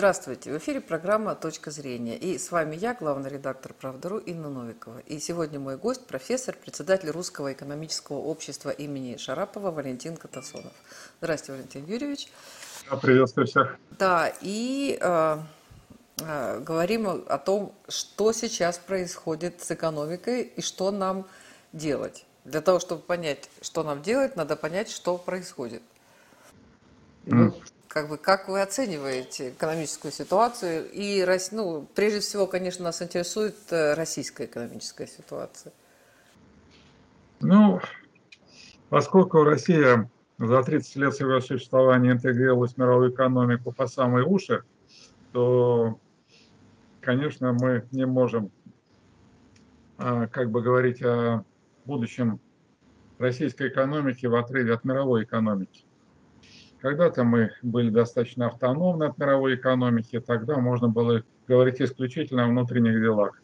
Здравствуйте! В эфире программа «Точка зрения». И с вами я, главный редактор «Правдару» Инна Новикова. И сегодня мой гость – профессор, председатель Русского экономического общества имени Шарапова Валентин Катасонов. Здравствуйте, Валентин Юрьевич. Приветствую всех. Да, и э, э, говорим о том, что сейчас происходит с экономикой и что нам делать. Для того, чтобы понять, что нам делать, надо понять, что происходит. Mm как бы, как вы оцениваете экономическую ситуацию? И, ну, прежде всего, конечно, нас интересует э, российская экономическая ситуация. Ну, поскольку Россия за 30 лет своего существования интегрировалась в мировую экономику по самые уши, то, конечно, мы не можем а, как бы говорить о будущем российской экономики в отрыве от мировой экономики. Когда-то мы были достаточно автономны от мировой экономики, тогда можно было говорить исключительно о внутренних делах.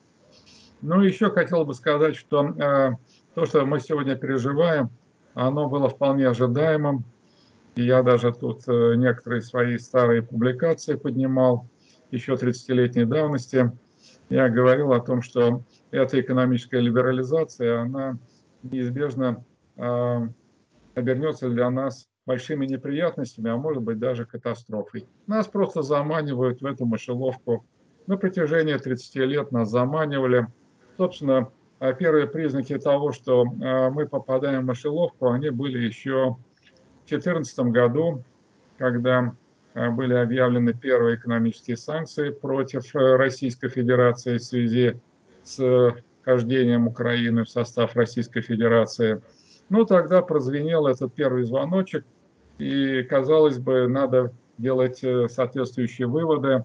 Ну, еще хотел бы сказать, что э, то, что мы сегодня переживаем, оно было вполне ожидаемым. И я даже тут э, некоторые свои старые публикации поднимал еще 30-летней давности. Я говорил о том, что эта экономическая либерализация, она неизбежно э, обернется для нас большими неприятностями, а может быть даже катастрофой. Нас просто заманивают в эту мышеловку. На протяжении 30 лет нас заманивали. Собственно, а первые признаки того, что а, мы попадаем в мышеловку, они были еще в 2014 году, когда а, были объявлены первые экономические санкции против э, Российской Федерации в связи с вхождением Украины в состав Российской Федерации. Ну, тогда прозвенел этот первый звоночек, и, казалось бы, надо делать э, соответствующие выводы.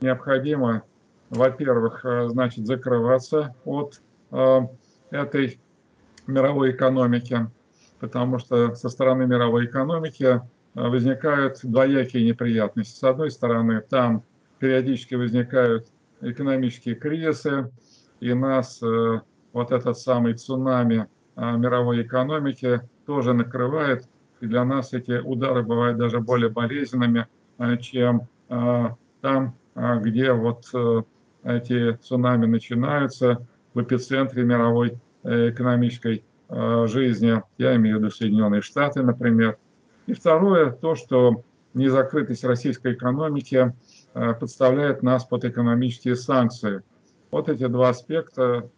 Необходимо, во-первых, э, значит, закрываться от э, этой мировой экономики, потому что со стороны мировой экономики возникают двоякие неприятности. С одной стороны, там периодически возникают экономические кризисы, и нас вот этот самый цунами мировой экономики тоже накрывает для нас эти удары бывают даже более болезненными, э, чем э, там, э, где вот эти цунами начинаются в эпицентре мировой экономической жизни. Я имею в виду Соединенные Штаты, например. И второе, то, что незакрытость российской экономики подставляет нас под экономические санкции. Вот эти два аспекта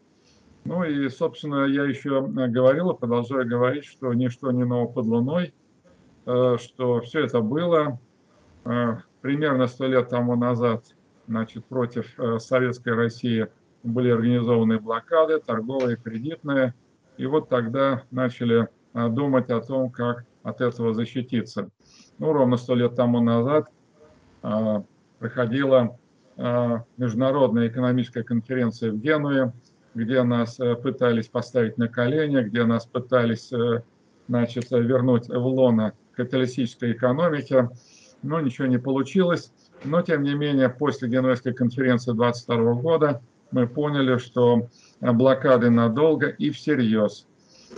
ну и, собственно, я еще э, говорил и продолжаю говорить, что ничто не ново под луной, э, что все это было э, примерно сто лет тому назад, значит, против советской России были организованы блокады, торговые, кредитные, и вот тогда начали думать о том, как от этого защититься. Ну, ровно сто лет тому назад проходила международная экономическая конференция в Генуе, где нас э, пытались поставить на колени, где нас пытались э, значит, вернуть в лоно капиталистической экономики, но ничего не получилось. Но, тем не менее, после Генуэзской конференции 22 года мы поняли, что блокады надолго и всерьез.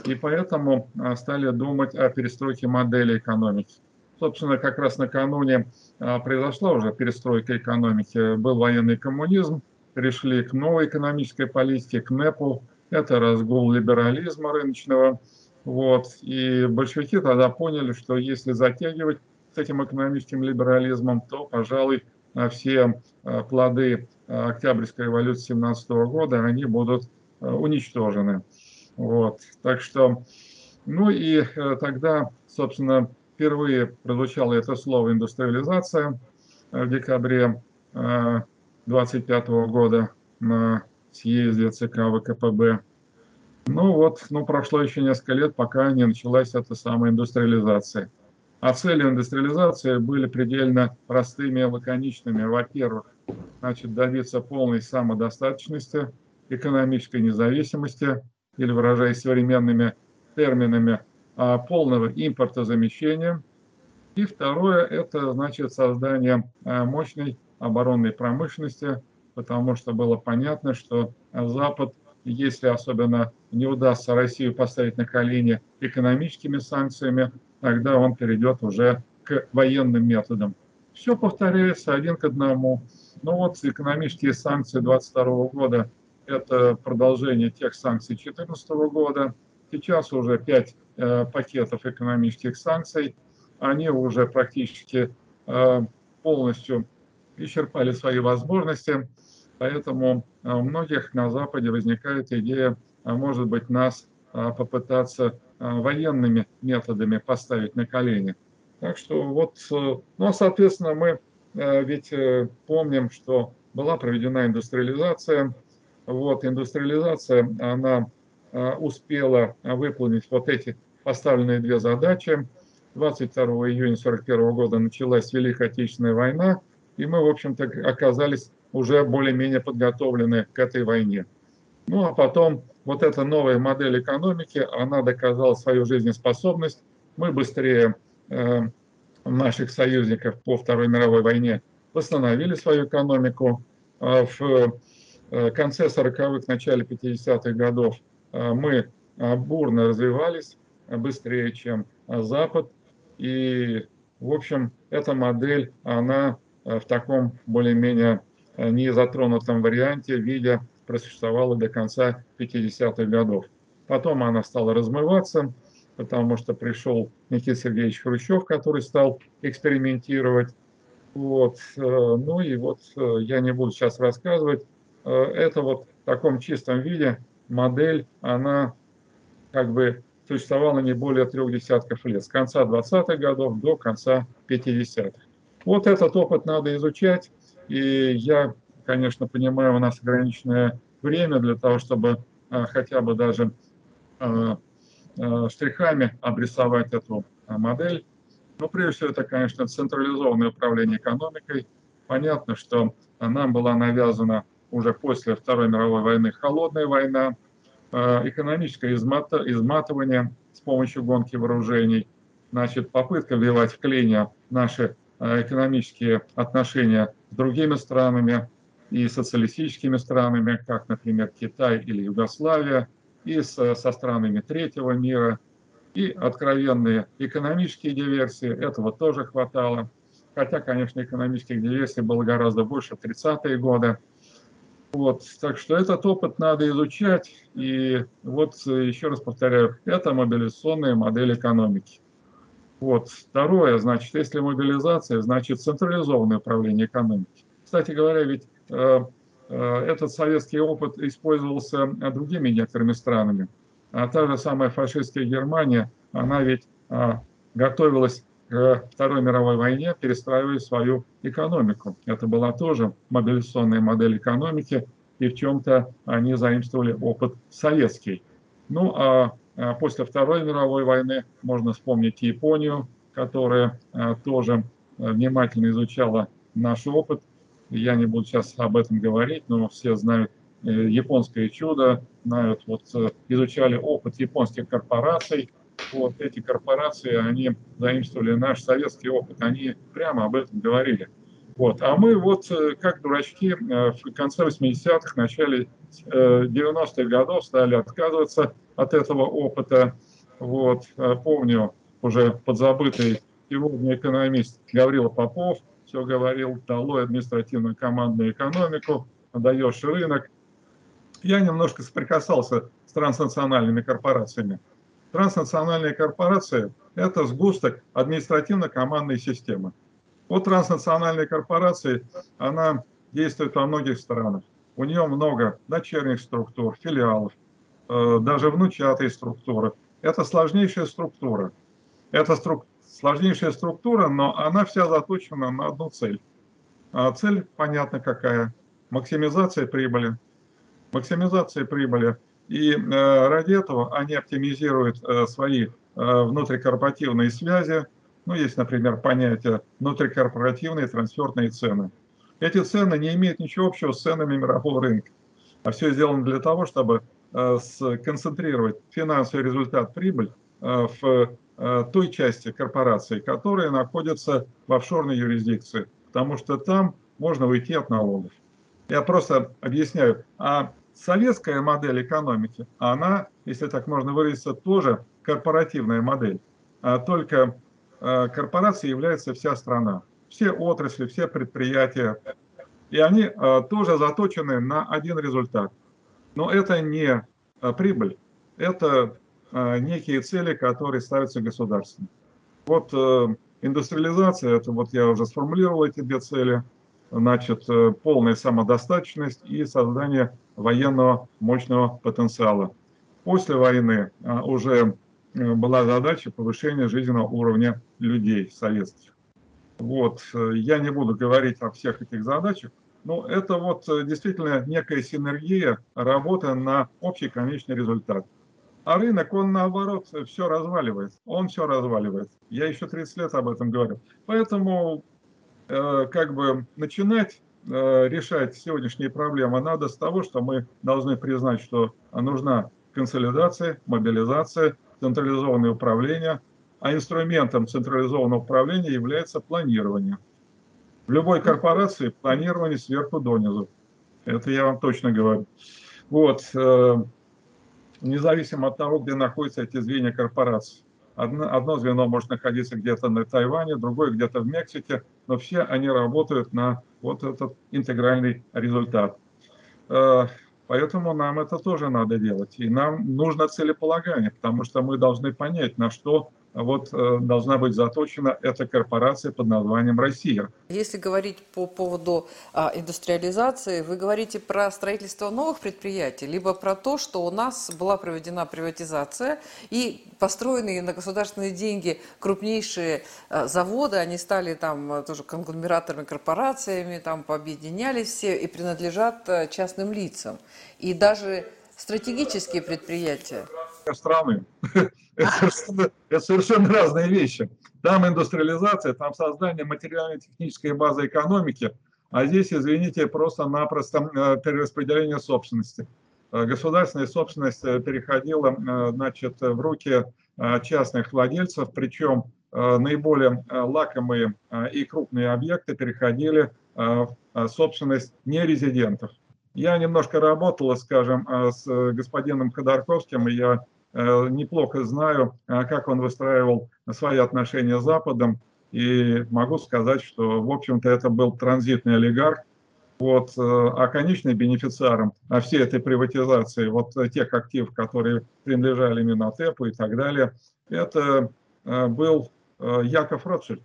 И поэтому э, стали думать о перестройке модели экономики. Собственно, как раз накануне произошла уже перестройка экономики. Был военный коммунизм, пришли к новой экономической политике, к НЭПу. Это разгул либерализма рыночного. Вот. И большевики тогда поняли, что если затягивать с этим экономическим либерализмом, то, пожалуй, все э, плоды э, Октябрьской революции 17 года, они будут э, уничтожены. Вот. Так что, ну и тогда, собственно, впервые прозвучало это слово индустриализация в декабре 25 года на съезде ЦК ВКПБ. Ну вот, ну прошло еще несколько лет, пока не началась эта самая индустриализация. А цели индустриализации были предельно простыми и лаконичными. Во-первых, значит, добиться полной самодостаточности, экономической независимости, или выражаясь современными терминами, а, полного импортозамещения. И второе – это, значит, создание а, мощной оборонной промышленности, потому что было понятно, что Запад, если особенно не удастся Россию поставить на колени экономическими санкциями, тогда он перейдет уже к военным методам. Все повторяется один к одному. Ну вот экономические санкции 22 года – это продолжение тех санкций 2014 года. Сейчас уже пять э, пакетов экономических санкций. Они уже практически э, полностью исчерпали свои возможности. Поэтому э, у многих на Западе возникает идея, а может быть, нас э, попытаться э, военными методами поставить на колени. Так что вот, ну, а, соответственно, мы ведь помним, что была проведена индустриализация. Вот, индустриализация, она успела выполнить вот эти поставленные две задачи. 22 июня 1941 года началась Великая Отечественная война, и мы, в общем-то, оказались уже более-менее подготовлены к этой войне. Ну а потом вот эта новая модель экономики, она доказала свою жизнеспособность. Мы быстрее э, наших союзников по Второй мировой войне восстановили свою экономику. Э, в э, конце 40-х, начале 50-х годов э, мы э, бурно развивались, быстрее, чем Запад. И, в общем, эта модель, она в таком более-менее не затронутом варианте, виде просуществовала до конца 50-х годов. Потом она стала размываться, потому что пришел Никита Сергеевич Хрущев, который стал экспериментировать. Вот. Э, ну и вот э, я не буду сейчас рассказывать. Э, это вот в таком чистом виде модель, она как бы существовала не более трех десятков лет, с конца 20-х годов до конца 50-х. Вот этот опыт надо изучать, и я, конечно, понимаю, у нас ограниченное время для того, чтобы а, хотя бы даже а, а, штрихами обрисовать эту модель. Но прежде всего это, конечно, централизованное управление экономикой. Понятно, что нам была навязана уже после Второй мировой войны холодная война, экономическое изматывание с помощью гонки вооружений, значит, попытка вливать в клинья наши экономические отношения с другими странами и социалистическими странами, как, например, Китай или Югославия, и с, со странами третьего мира, и откровенные экономические диверсии, этого тоже хватало. Хотя, конечно, экономических диверсий было гораздо больше в 30-е годы. Вот, так что этот опыт надо изучать. И вот еще раз повторяю, это мобилизационная модель экономики. Вот. Второе, значит, если мобилизация, значит централизованное управление экономики. Кстати говоря, ведь э, э, этот советский опыт использовался другими некоторыми странами. А та же самая фашистская Германия, она ведь э, готовилась к Второй мировой войне, перестраивая свою экономику. Это была тоже мобилизационная модель экономики, и в чем-то они заимствовали опыт советский. Ну а после Второй мировой войны можно вспомнить Японию, которая а, тоже а, внимательно изучала наш опыт. Я не буду сейчас об этом говорить, но все знают э, японское чудо, знают, вот э, изучали опыт японских корпораций. Вот эти корпорации, они заимствовали наш советский опыт, они прямо об этом говорили. Вот. А мы вот э, как дурачки в конце 80-х, начале 90-х годов стали отказываться от этого опыта. Вот. Э, помню, уже подзабытый сегодня экономист Гаврила Попов все говорил, долой административную командную экономику, даешь рынок. Я немножко соприкасался с транснациональными корпорациями. Транснациональные корпорации – это сгусток административно-командной системы. Вот транснациональные корпорации, она действует во многих странах. У нее много дочерних структур, филиалов, Э, даже внучатые структуры. Это сложнейшая структура. Это стру... сложнейшая структура, но она вся заточена на одну цель. А цель понятна какая. Максимизация прибыли. Максимизация прибыли. И э, ради этого они оптимизируют э, свои э, внутрикорпоративные связи. Ну, есть, например, понятие внутрикорпоративные трансферные цены. Эти цены не имеют ничего общего с ценами мирового рынка. А все сделано для того, чтобы Э, сконцентрировать финансовый результат, прибыль э, в э, той части корпорации, которая находится в офшорной юрисдикции, потому что там можно уйти от налогов. Я просто объясняю. А советская модель экономики, она, если так можно выразиться, тоже корпоративная модель. А только корпорацией является вся страна. Все отрасли, все предприятия, и они тоже заточены на один результат. Но это не прибыль, это некие цели, которые ставятся государством. Вот индустриализация, это вот я уже сформулировал эти две цели, значит, полная самодостаточность и создание военного мощного потенциала. После войны уже Э, была задача повышения жизненного уровня людей советских. Вот, э, я не буду говорить о всех этих задачах, но это вот э, действительно некая синергия работы на общий конечный результат. А рынок, он наоборот все разваливает. Он все разваливает. Я еще 30 лет об этом говорю. Поэтому э, как бы начинать э, решать сегодняшние проблемы надо с того, что мы должны признать, что нужна консолидация, мобилизация, централизованное управление, а инструментом централизованного управления является планирование. В любой корпорации планирование сверху донизу. Это я вам точно говорю. Вот. Э, независимо от того, где находятся эти звенья корпорации. Одно, одно звено может находиться где-то на Тайване, другое где-то в Мексике, но все они работают на вот этот интегральный результат. Э, Поэтому нам это тоже надо делать. И нам нужно целеполагание, потому что мы должны понять, на что вот э, должна быть заточена эта корпорация под названием Россия. Если говорить по поводу а, индустриализации, вы говорите про строительство новых предприятий, либо про то, что у нас была проведена приватизация и построенные на государственные деньги крупнейшие а, заводы, они стали там а, тоже конгломераторными корпорациями, там пообъединялись все и принадлежат а, частным лицам. И даже стратегические предприятия страны. Это совершенно, разные вещи. Там индустриализация, там создание материально-технической базы экономики, а здесь, извините, просто-напросто э, перераспределение собственности. Э, государственная собственность э, переходила значит, в руки частных владельцев, причем наиболее лакомые и крупные объекты переходили в собственность нерезидентов. Я немножко работала, скажем, с господином Ходорковским, и я неплохо знаю, э, как он выстраивал свои отношения с Западом, и могу сказать, что, в общем-то, это был транзитный олигарх, вот, э, а конечным бенефициаром всей этой приватизации, вот тех активов, которые принадлежали Минотепу и так далее, это был Яков Ротшильд.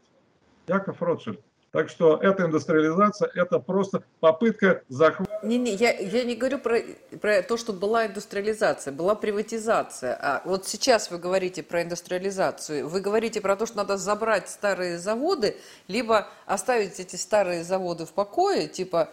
Яков Ротшильд. Так что эта индустриализация – это просто попытка захвата. Не, не, я, я не говорю про, про то, что была индустриализация, была приватизация. А вот сейчас вы говорите про индустриализацию. Вы говорите про то, что надо забрать старые заводы, либо оставить эти старые заводы в покое, типа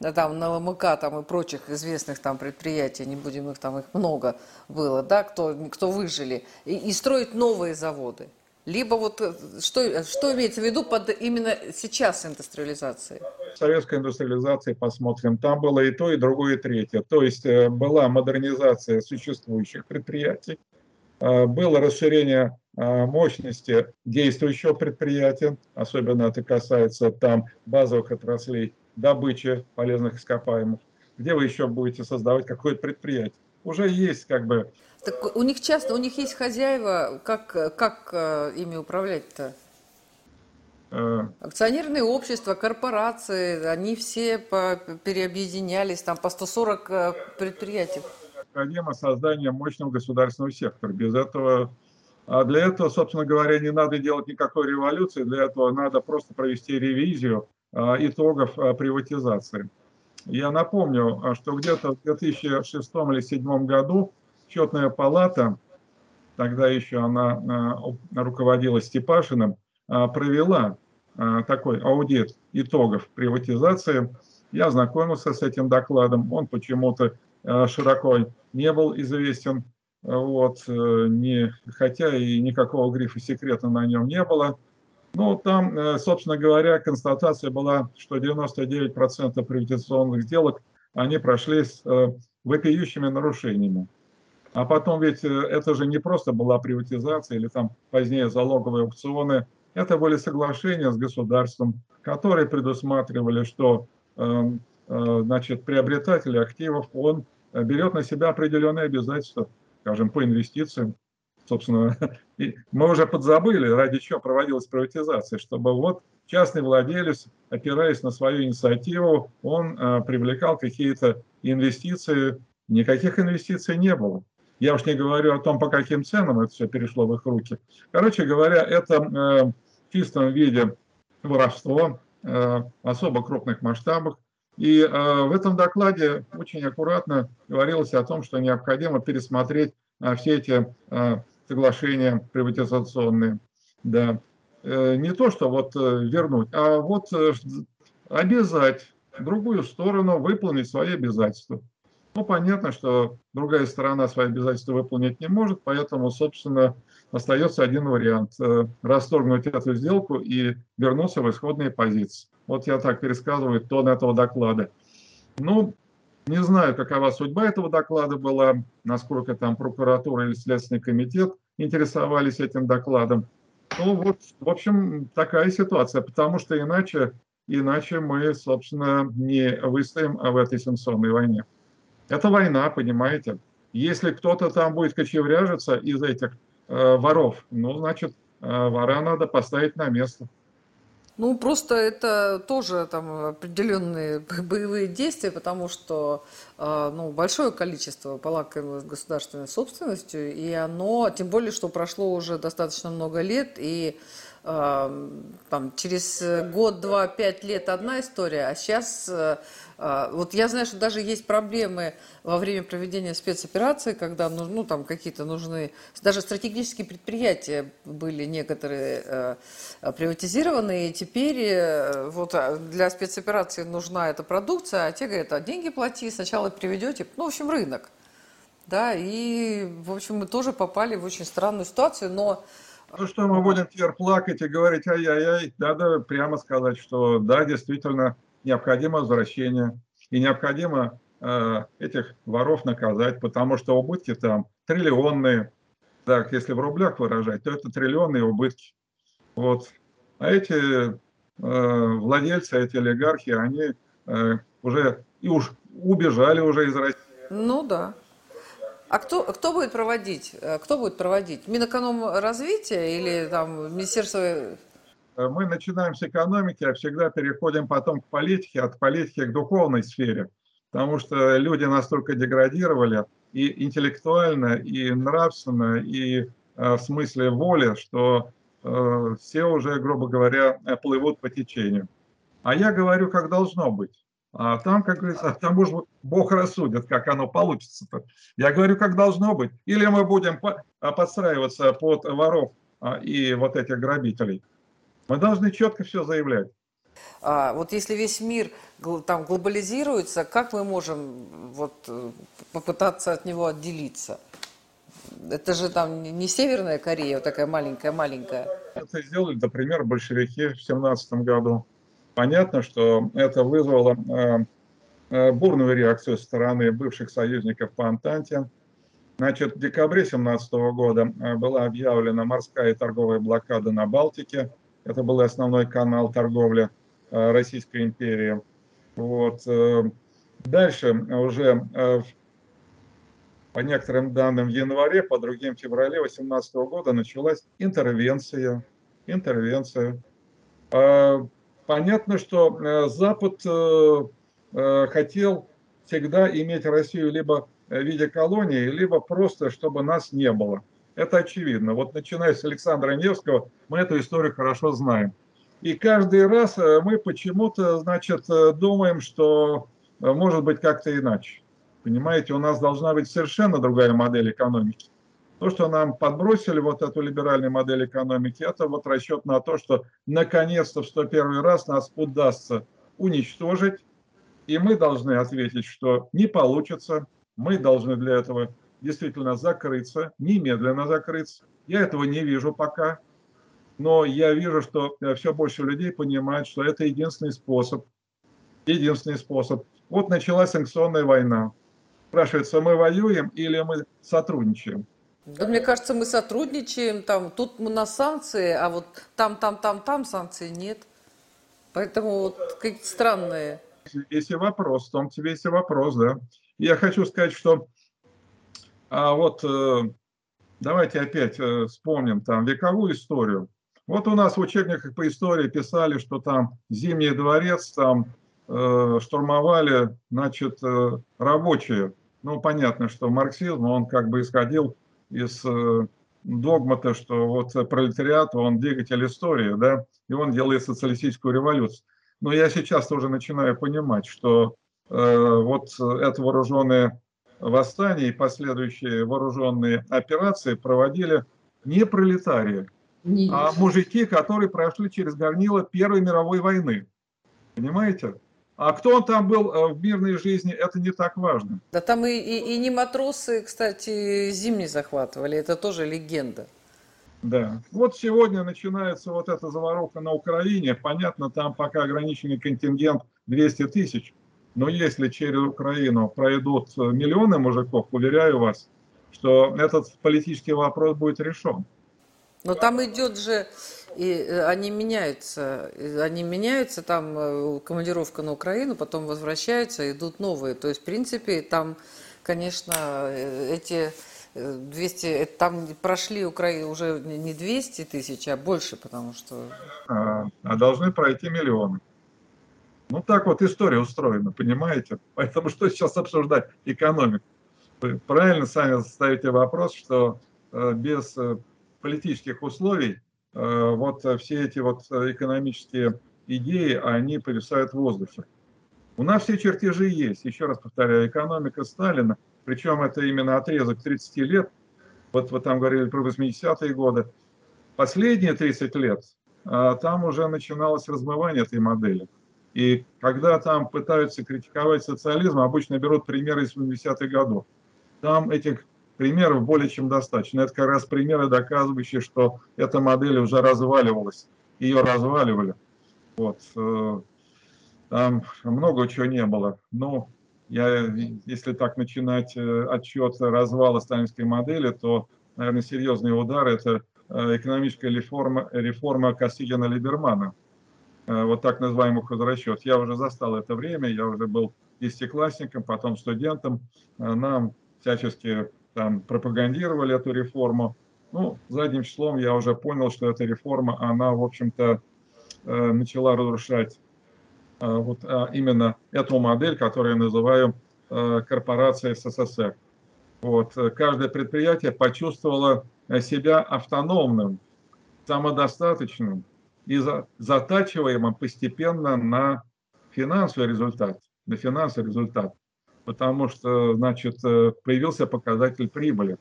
там на ЛМК там и прочих известных там предприятий, не будем их там их много было, да, кто, кто выжили, и, и строить новые заводы. Либо вот э, что, что имеется в виду под именно сейчас индустриализацией? Советской индустриализации посмотрим. Там было и то, и другое, и третье. То есть э, была модернизация существующих предприятий, э, было расширение мощности действующего предприятия, особенно это касается там базовых отраслей добычи полезных ископаемых. Где вы еще будете создавать какое-то предприятие? Уже есть как бы так у них часто, у них есть хозяева, как, как э, ими управлять-то? Э. Акционерные общества, корпорации, они все по, переобъединялись, там по 140 э, предприятий. Необходимо создание мощного государственного сектора. Без этого а для этого, собственно говоря, не надо делать никакой революции, для этого надо просто провести ревизию а, итогов а, приватизации. Я напомню, что где-то в 2006 или 2007 году Счетная палата, тогда еще она э, руководила Степашиным, э, провела э, такой аудит итогов приватизации. Я ознакомился с этим докладом, он почему-то широко не был известен, вот, не, хотя и никакого грифа секрета на нем не было. Ну, там, собственно говоря, констатация была, что 99% приватизационных сделок, они прошли с вопиющими нарушениями. А потом ведь э, это же не просто была приватизация или там позднее залоговые аукционы, это были соглашения с государством, которые предусматривали, что э, значит, приобретатель активов, он берет на себя определенные обязательства, скажем, по инвестициям. Собственно, мы уже подзабыли, ради чего проводилась приватизация, чтобы вот частный владелец, опираясь на свою инициативу, он э, привлекал какие-то инвестиции. Никаких инвестиций не было. Я уж не говорю о том, по каким ценам это все перешло в их руки. Короче говоря, это э, в чистом виде воровство, э, особо крупных масштабах. И в этом докладе очень аккуратно говорилось о том, что необходимо пересмотреть все эти соглашения приватизационные. Да. Э, не то, что вот э, вернуть, а вот э, обязать другую сторону выполнить свои обязательства. Ну, понятно, что другая сторона свои обязательства выполнить не может, поэтому, собственно, остается один вариант – расторгнуть эту сделку и вернуться в исходные позиции. Вот я так пересказываю тон этого доклада. Ну, не знаю, какова судьба этого доклада была, насколько там прокуратура или Следственный комитет интересовались этим докладом. Ну вот, в общем, такая ситуация, потому что иначе, иначе мы, собственно, не выстоим в этой санкционной войне. Это война, понимаете. Если кто-то там будет кочевряжиться из этих э, воров, ну, значит, э, вора надо поставить на место. Ну, просто это тоже там определенные боевые действия, потому что э, ну, большое количество полакомилось государственной собственностью, и оно, тем более, что прошло уже достаточно много лет, и э, там, через год, два, пять лет одна история, а сейчас а, вот я знаю, что даже есть проблемы во время проведения спецоперации, когда ну, ну, там какие-то нужны, даже стратегические предприятия были некоторые э, приватизированы, и теперь э, вот а, для спецоперации нужна эта продукция, а те говорят, а деньги плати, сначала приведете, ну, в общем, рынок. Да, и, в общем, мы тоже попали в очень странную ситуацию, но... Ну что, мы будем теперь плакать и говорить, ай-яй-яй, надо прямо сказать, что да, действительно, необходимо возвращение. И необходимо э, этих воров наказать, потому что убытки там триллионные. Так, если в рублях выражать, то это триллионные убытки. Вот. А эти э, владельцы, эти олигархи, они э, уже и уж убежали уже из России. Ну да. А кто, кто будет проводить? Э, кто будет проводить? Минэкономразвития или там Министерство мы начинаем с экономики, а всегда переходим потом к политике, от политики к духовной сфере. Потому что люди настолько деградировали и интеллектуально, и нравственно, и э, в смысле воли, что э, все уже, грубо говоря, плывут по течению. А я говорю, как должно быть. А там, как говорится, там уж Бог рассудит, как оно получится-то. Я говорю, как должно быть. Или мы будем подстраиваться под воров а, и вот этих грабителей. Мы должны четко все заявлять. А, вот если весь мир там глобализируется, как мы можем вот, э, попытаться от него отделиться? Это же там не Северная Корея, вот такая маленькая-маленькая. Это сделали, например, большевики в 17 году. Понятно, что это вызвало э, э, бурную реакцию со стороны бывших союзников по Антанте. Значит, в декабре 17 года была объявлена морская и торговая блокада на Балтике – это был основной канал торговли э, Российской империи. Вот. Э, дальше уже э, по некоторым данным в январе, по другим в феврале 2018 года началась интервенция. Интервенция. Понятно, что Запад хотел всегда иметь Россию либо в виде колонии, либо просто, чтобы нас не было. Это очевидно. Вот начиная с Александра Невского, мы эту историю хорошо знаем. И каждый раз э, мы почему-то, значит, э, думаем, что э, может быть как-то иначе. Понимаете, у нас должна быть совершенно другая модель экономики. То, что нам подбросили вот эту либеральную модель экономики, это вот расчет на то, что наконец-то в 101 раз нас удастся уничтожить, и мы должны ответить, что не получится, мы должны для этого действительно закрыться, немедленно закрыться. Я этого не вижу пока, но я вижу, что э, все больше людей понимают, что это единственный способ. Единственный способ. Вот началась санкционная война. Спрашивается, мы воюем или мы сотрудничаем? Да, мне кажется, мы сотрудничаем, там, тут мы на санкции, а вот там, там, там, там санкций нет. Поэтому вот какие-то странные. Если вопрос, в том тебе есть вопрос, да. Я хочу сказать, что а вот э, давайте опять э, вспомним там вековую историю. Вот у нас в учебниках по истории писали, что там Зимний дворец там э, штурмовали, значит, э, рабочие. Ну, понятно, что марксизм, он как бы исходил из э, догмата, что вот пролетариат, он двигатель истории, да, и он делает социалистическую революцию. Но я сейчас тоже начинаю понимать, что э, вот это вооруженное восстание и последующие вооруженные операции проводили не пролетарии, Нет. а мужики, которые прошли через горнило Первой мировой войны. Понимаете? А кто он там был э, в мирной жизни, это не так важно. Да там и, и, и не матросы, кстати, зимний захватывали, это тоже легенда. Да. Вот сегодня начинается вот эта заваруха на Украине. Понятно, там пока ограниченный контингент 200 тысяч. Но если через Украину пройдут миллионы мужиков, уверяю вас, что этот политический вопрос будет решен. Но там идет же, и э, они меняются, они меняются, там э, командировка на Украину, потом возвращаются, идут новые. То есть, в принципе, там, конечно, э, эти 200, там прошли Украину уже не 200 тысяч, а больше, потому что... А, а должны пройти миллионы. Ну так вот история устроена, понимаете? Поэтому что сейчас обсуждать? Экономику. Вы правильно сами ставите вопрос, что без политических условий э, вот все эти вот экономические идеи, они повисают в воздухе. У нас все чертежи есть. Еще раз повторяю, экономика Сталина, причем это именно отрезок 30 лет, вот вы там говорили про 80-е годы, последние 30 лет, а, там уже начиналось размывание этой модели. И когда там пытаются критиковать социализм, обычно берут примеры из 70-х годов. Там этих примеров более чем достаточно. Это как раз примеры, доказывающие, что эта модель уже разваливалась. Ее разваливали. Вот. Э, там много чего не было. Но я, если так начинать э, отчет развала сталинской модели, то, наверное, серьезный удар – это э, экономическая реформа, реформа Косыгина-Либермана. Вот так называемый хозрасчет. Я уже застал это время, я уже был десятиклассником, потом студентом. Нам всячески там пропагандировали эту реформу. Ну, задним числом я уже понял, что эта реформа, она, в общем-то, э, начала разрушать э, вот а, именно эту модель, которую я называю э, корпорацией СССР. Вот. Каждое предприятие почувствовало себя автономным, самодостаточным и затачиваемым постепенно на финансовый результат, на финансовый результат потому что, значит, э, появился показатель прибыли.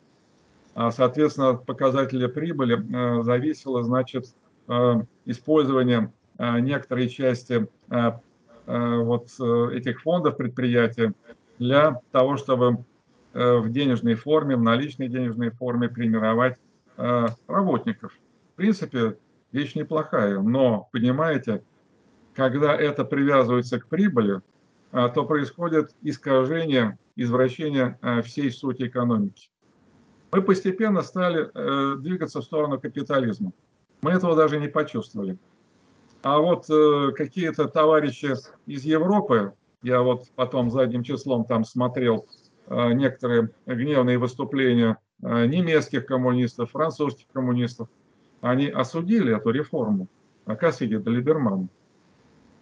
А, соответственно, от показателя прибыли э, зависело, значит, э, использование некоторой части вот этих фондов предприятия для того, чтобы в денежной форме, в наличной денежной форме премировать работников. В принципе, вещь неплохая, но, понимаете, когда это привязывается к прибыли, а, то происходит искажение, извращение а, всей сути экономики. Мы постепенно стали э, двигаться в сторону капитализма. Мы этого даже не почувствовали. А вот э, какие-то товарищи из Европы, я вот потом задним числом там смотрел э, некоторые гневные выступления немецких коммунистов, французских коммунистов, они осудили эту реформу Кассиги до Либермана.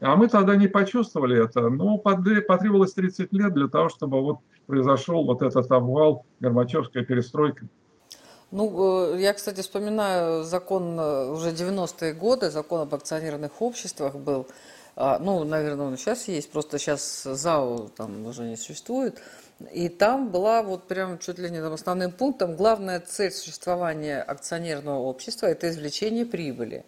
А мы тогда не почувствовали это, но потребовалось 30 лет для того, чтобы вот произошел вот этот обвал, Горбачевская перестройка. Ну, э, я, кстати, вспоминаю закон э, уже 90-е годы, закон об акционерных обществах был. А, ну, наверное, он сейчас есть, просто сейчас ЗАО там уже не существует. И там была вот прям чуть ли не там основным пунктом главная цель существования акционерного общества – это извлечение прибыли.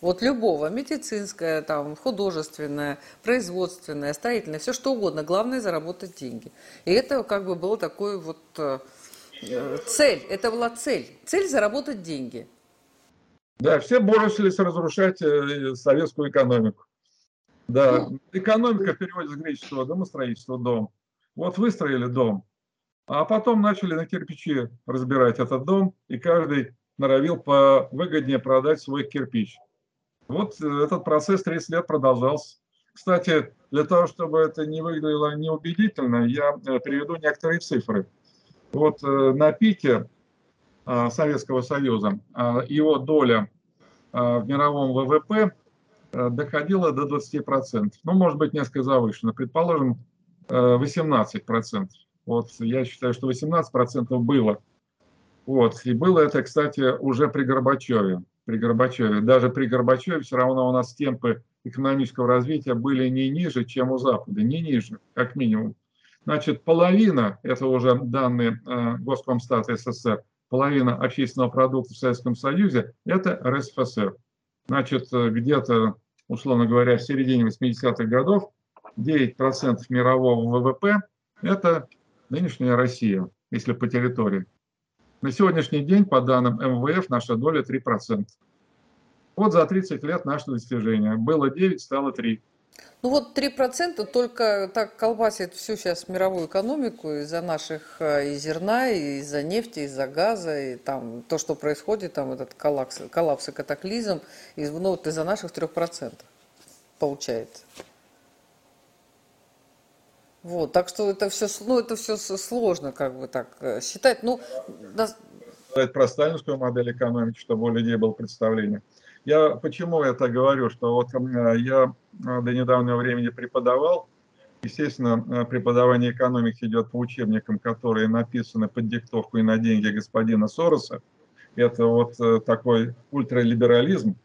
Вот любого, медицинское, там, художественное, производственное, строительное, все что угодно. Главное заработать деньги. И это как бы было такой вот э, цель. Это была цель. Цель заработать деньги. Да, все бросились разрушать э, советскую экономику. Да, ну, экономика в переводе с греческого домостроительство, дом. Вот выстроили дом, а потом начали на кирпичи разбирать этот дом, и каждый норовил выгоднее продать свой кирпич. Вот э, этот процесс 30 лет продолжался. Кстати, для того, чтобы это не выглядело неубедительно, я э, приведу некоторые цифры. Вот э, на пике Советского Союза, его доля в мировом ВВП доходила до 20%. Ну, может быть, несколько завышена. Предположим, 18%. Вот я считаю, что 18% было. Вот. И было это, кстати, уже при Горбачеве. При Горбачеве. Даже при Горбачеве все равно у нас темпы экономического развития были не ниже, чем у Запада. Не ниже, как минимум. Значит, половина, это уже данные э, Госкомстата СССР, половина общественного продукта в Советском Союзе – это РСФСР. Значит, э, где-то, условно говоря, в середине 80-х годов 9% мирового ВВП – это нынешняя Россия, если по территории. На сегодняшний день, по данным МВФ, наша доля 3%. Вот за 30 лет наше достижение. Было 9, стало 3. Ну вот 3% только так колбасит всю сейчас мировую экономику из-за наших э, и зерна, и из-за нефти, из-за газа, и там то, что происходит, там этот коллапс, коллапс и катаклизм, из, ну вот из-за наших 3% получается. Вот, так что это все, ну, это все сложно, как бы так э, считать. Ну, да... про сталинскую модель экономики, чтобы у людей было представление. Я почему это говорю, что вот э, я э, до недавнего времени преподавал, Естественно, преподавание экономики идет по учебникам, которые написаны под диктовку и на деньги господина Сороса. Это вот такой ультралиберализм.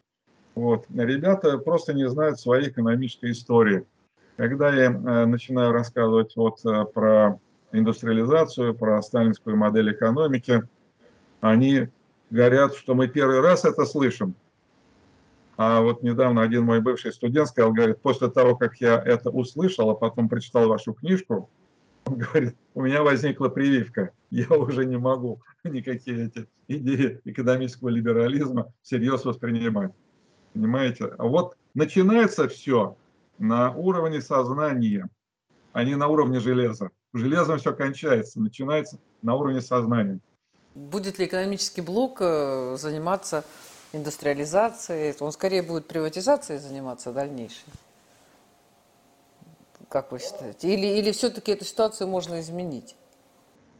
Вот. Ребята просто не знают своей экономической истории. Когда я начинаю рассказывать вот про индустриализацию, про сталинскую модель экономики, они говорят, что мы первый раз это слышим. А вот недавно один мой бывший студент сказал, говорит, после того, как я это услышал, а потом прочитал вашу книжку, он говорит, у меня возникла прививка, я уже не могу никакие эти идеи экономического либерализма всерьез воспринимать. Понимаете? А вот начинается все на уровне сознания, а не на уровне железа. Железом все кончается, начинается на уровне сознания. Будет ли экономический блок э, заниматься индустриализации, он скорее будет приватизацией заниматься дальнейшей. Как вы считаете? Или, или все-таки эту ситуацию можно изменить?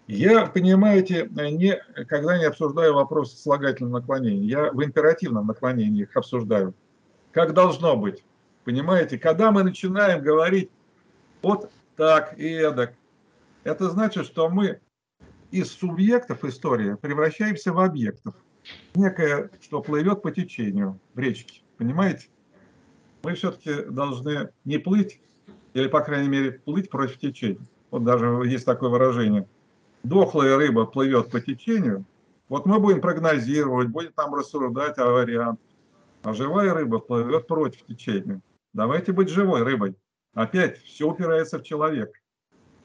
Я, понимаете, не, когда не обсуждаю вопросы слагательного наклонения, я в императивном наклонении их обсуждаю. Как должно быть? Понимаете, когда мы начинаем говорить вот так и эдак, это значит, что мы из субъектов истории превращаемся в объектов некое, что плывет по течению в речке. Понимаете? Мы все-таки должны не плыть, или, по крайней мере, плыть против течения. Вот даже есть такое выражение. Дохлая рыба плывет по течению. Вот мы будем прогнозировать, будем там рассуждать о вариантах. А живая рыба плывет против течения. Давайте быть живой рыбой. Опять все упирается в человека.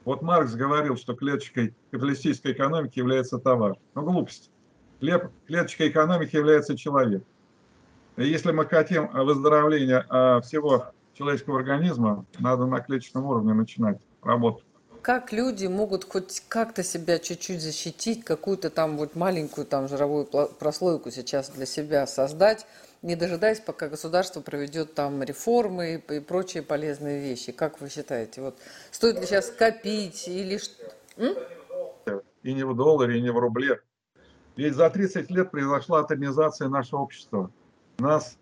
Вот Маркс говорил, что клеточкой капиталистической экономики является товар. Ну, глупость клеточкой экономики является человек. И если мы хотим выздоровления а, всего человеческого организма, надо на клеточном уровне начинать работу. Как люди могут хоть как-то себя чуть-чуть защитить, какую-то там вот маленькую там жировую прослойку сейчас для себя создать, не дожидаясь, пока государство проведет там реформы и прочие полезные вещи. Как вы считаете, вот стоит ли сейчас копить или что? И не в долларе, и не в рубле. Ведь за 30 лет произошла атомизация нашего общества. Нас,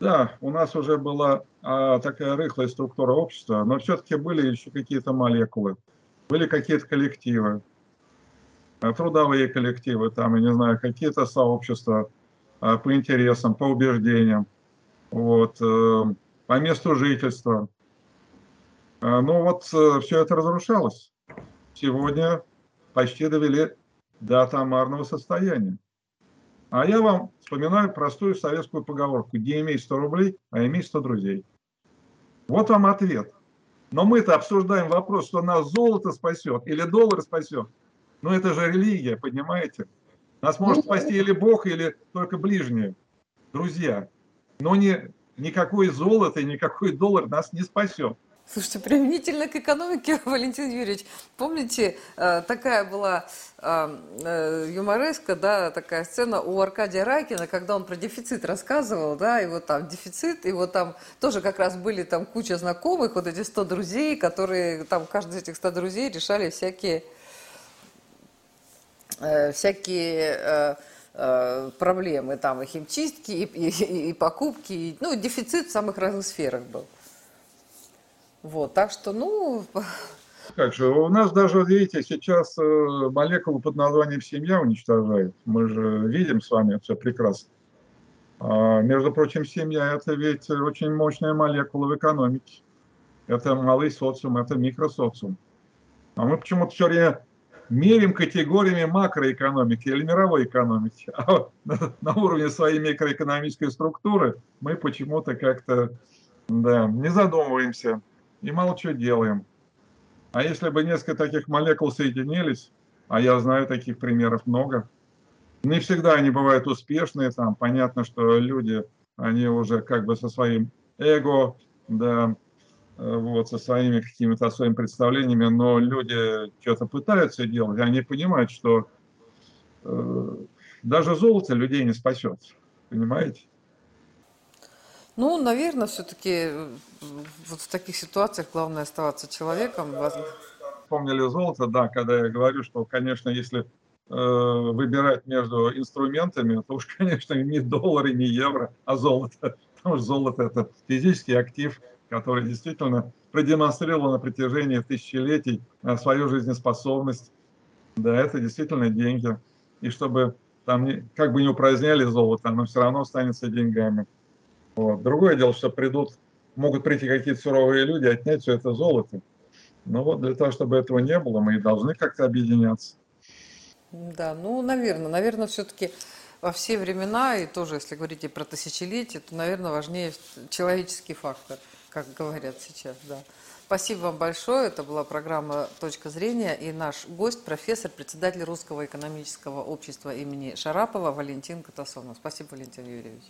да, у нас уже была а, такая рыхлая структура общества, но все-таки были еще какие-то молекулы, были какие-то коллективы, а, трудовые коллективы, там, я не знаю, какие-то сообщества по интересам, по убеждениям, вот, э, по месту жительства. А, ну вот э, все это разрушалось. Сегодня почти довели до атомарного состояния. А я вам вспоминаю простую советскую поговорку «Не имей 100 рублей, а имей 100 друзей». Вот вам ответ. Но мы-то обсуждаем вопрос, что нас золото спасет или доллар спасет. Но это же религия, понимаете? Нас может спасти или Бог, или только ближние, друзья. Но не, никакой золото и никакой доллар нас не спасет. Слушайте, применительно к экономике, Валентин Юрьевич, помните, э, такая была э, э, юмореска, да, такая сцена у Аркадия Райкина, когда он про дефицит рассказывал, да, и вот там дефицит, и вот там тоже как раз были там куча знакомых, вот эти 100 друзей, которые там, каждый из этих 100 друзей решали всякие всякие э, э, проблемы, там и химчистки, и, и, и покупки, и, ну, дефицит в самых разных сферах был. Вот, так что, ну... Как же, у нас даже, видите, сейчас э, молекулу под названием семья уничтожает. Мы же видим с вами все прекрасно. А, между прочим, семья – это ведь очень мощная молекула в экономике. Это малый социум, это микросоциум. А мы почему-то все время мерим категориями макроэкономики или мировой экономики. А на, на уровне своей микроэкономической структуры мы почему-то как-то да, не задумываемся и мало чего делаем. А если бы несколько таких молекул соединились, а я знаю таких примеров много, не всегда они бывают успешные, там понятно, что люди, они уже как бы со своим эго, да, вот, со своими какими-то своими представлениями, но люди что-то пытаются делать, они понимают, что э, даже золото людей не спасет, понимаете? Ну, наверное, все-таки э, вот в таких ситуациях главное оставаться человеком. Помнили золото, да, когда я говорю, что, конечно, если э, выбирать между инструментами, то уж, конечно, не доллары, не евро, а золото. Потому что золото – это физический актив, который действительно продемонстрировал на протяжении тысячелетий э, свою жизнеспособность. Да, это действительно деньги. И чтобы там как бы не упраздняли золото, оно все равно останется деньгами. Вот. Другое дело, что придут, могут прийти какие-то суровые люди, отнять все это золото. Но вот для того, чтобы этого не было, мы и должны как-то объединяться. Да, ну, наверное, наверное, все-таки во все времена, и тоже, если говорить и про тысячелетие, то, наверное, важнее человеческий фактор, как говорят сейчас, да. Спасибо вам большое. Это была программа «Точка зрения» и наш гость, профессор, председатель Русского экономического общества имени Шарапова Валентин Катасонов. Спасибо, Валентин Юрьевич.